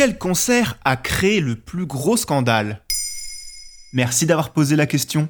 Quel concert a créé le plus gros scandale? Merci d'avoir posé la question.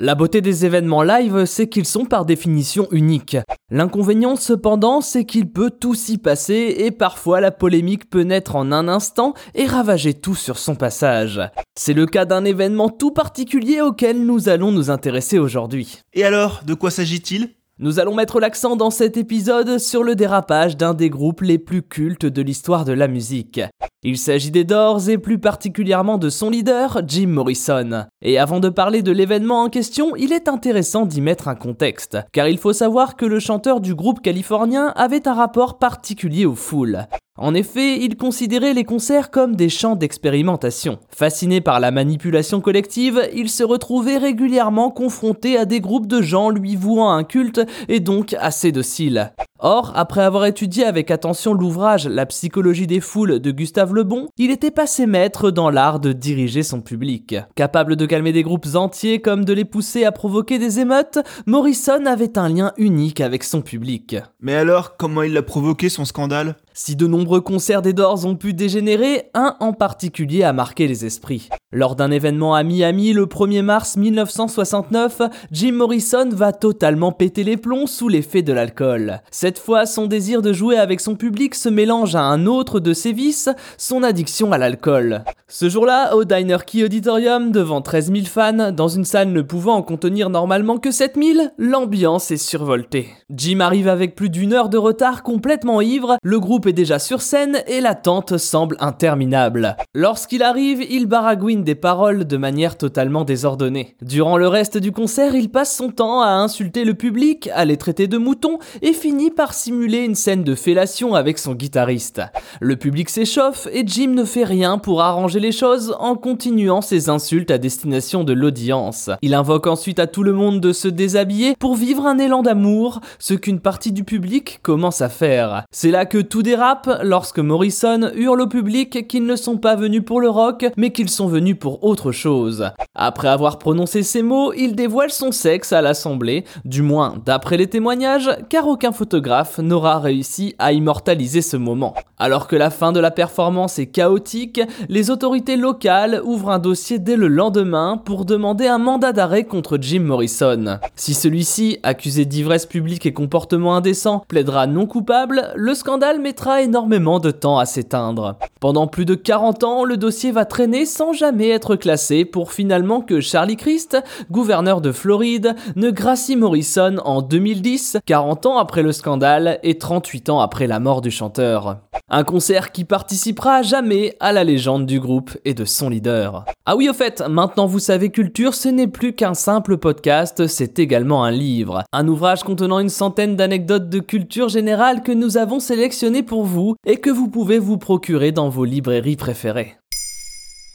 La beauté des événements live, c'est qu'ils sont par définition uniques. L'inconvénient cependant, c'est qu'il peut tout s'y passer et parfois la polémique peut naître en un instant et ravager tout sur son passage. C'est le cas d'un événement tout particulier auquel nous allons nous intéresser aujourd'hui. Et alors, de quoi s'agit-il? Nous allons mettre l'accent dans cet épisode sur le dérapage d'un des groupes les plus cultes de l'histoire de la musique. Il s'agit des Doors et plus particulièrement de son leader, Jim Morrison. Et avant de parler de l'événement en question, il est intéressant d'y mettre un contexte, car il faut savoir que le chanteur du groupe californien avait un rapport particulier aux foules. En effet, il considérait les concerts comme des champs d'expérimentation. Fasciné par la manipulation collective, il se retrouvait régulièrement confronté à des groupes de gens lui vouant un culte et donc assez dociles. Or, après avoir étudié avec attention l'ouvrage La psychologie des foules de Gustave Le Bon, il était passé maître dans l'art de diriger son public. Capable de calmer des groupes entiers comme de les pousser à provoquer des émeutes, Morrison avait un lien unique avec son public. Mais alors, comment il a provoqué son scandale? Si de nombreux concerts des Doors ont pu dégénérer, un en particulier a marqué les esprits. Lors d'un événement à Miami le 1er mars 1969, Jim Morrison va totalement péter les plombs sous l'effet de l'alcool. Cette fois, son désir de jouer avec son public se mélange à un autre de ses vices, son addiction à l'alcool. Ce jour-là, au Diner Key Auditorium, devant 13 000 fans, dans une salle ne pouvant en contenir normalement que 7 000, l'ambiance est survoltée. Jim arrive avec plus d'une heure de retard complètement ivre, le groupe est déjà sur scène et l'attente semble interminable. Lorsqu'il arrive, il baragouine des paroles de manière totalement désordonnée. Durant le reste du concert, il passe son temps à insulter le public, à les traiter de moutons et finit par simuler une scène de fellation avec son guitariste. Le public s'échauffe et Jim ne fait rien pour arranger les choses en continuant ses insultes à destination de l'audience. Il invoque ensuite à tout le monde de se déshabiller pour vivre un élan d'amour, ce qu'une partie du public commence à faire. C'est là que tout dérape lorsque Morrison hurle au public qu'ils ne sont pas venus pour le rock, mais qu'ils sont venus pour autre chose. Après avoir prononcé ces mots, il dévoile son sexe à l'assemblée, du moins d'après les témoignages, car aucun photographe n'aura réussi à immortaliser ce moment. Alors que la fin de la performance est chaotique, les autorités locales ouvrent un dossier dès le lendemain pour demander un mandat d'arrêt contre Jim Morrison. Si celui-ci, accusé d'ivresse publique et comportement indécent, plaidera non coupable, le scandale mettra énormément de temps à s'éteindre. Pendant plus de 40 ans, le dossier va traîner sans jamais être classé pour finalement que Charlie Christ, gouverneur de Floride, ne gracie Morrison en 2010, 40 ans après le scandale et 38 ans après la mort du chanteur. Un concert qui participera jamais à la légende du groupe et de son leader. Ah oui, au fait, maintenant vous savez culture, ce n'est plus qu'un simple podcast, c'est également un livre. Un ouvrage contenant une centaine d'anecdotes de culture générale que nous avons sélectionné pour vous et que vous pouvez vous procurer dans vos librairies préférées.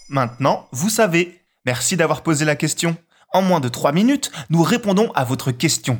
Maintenant, vous savez. Merci d'avoir posé la question. En moins de 3 minutes, nous répondons à votre question.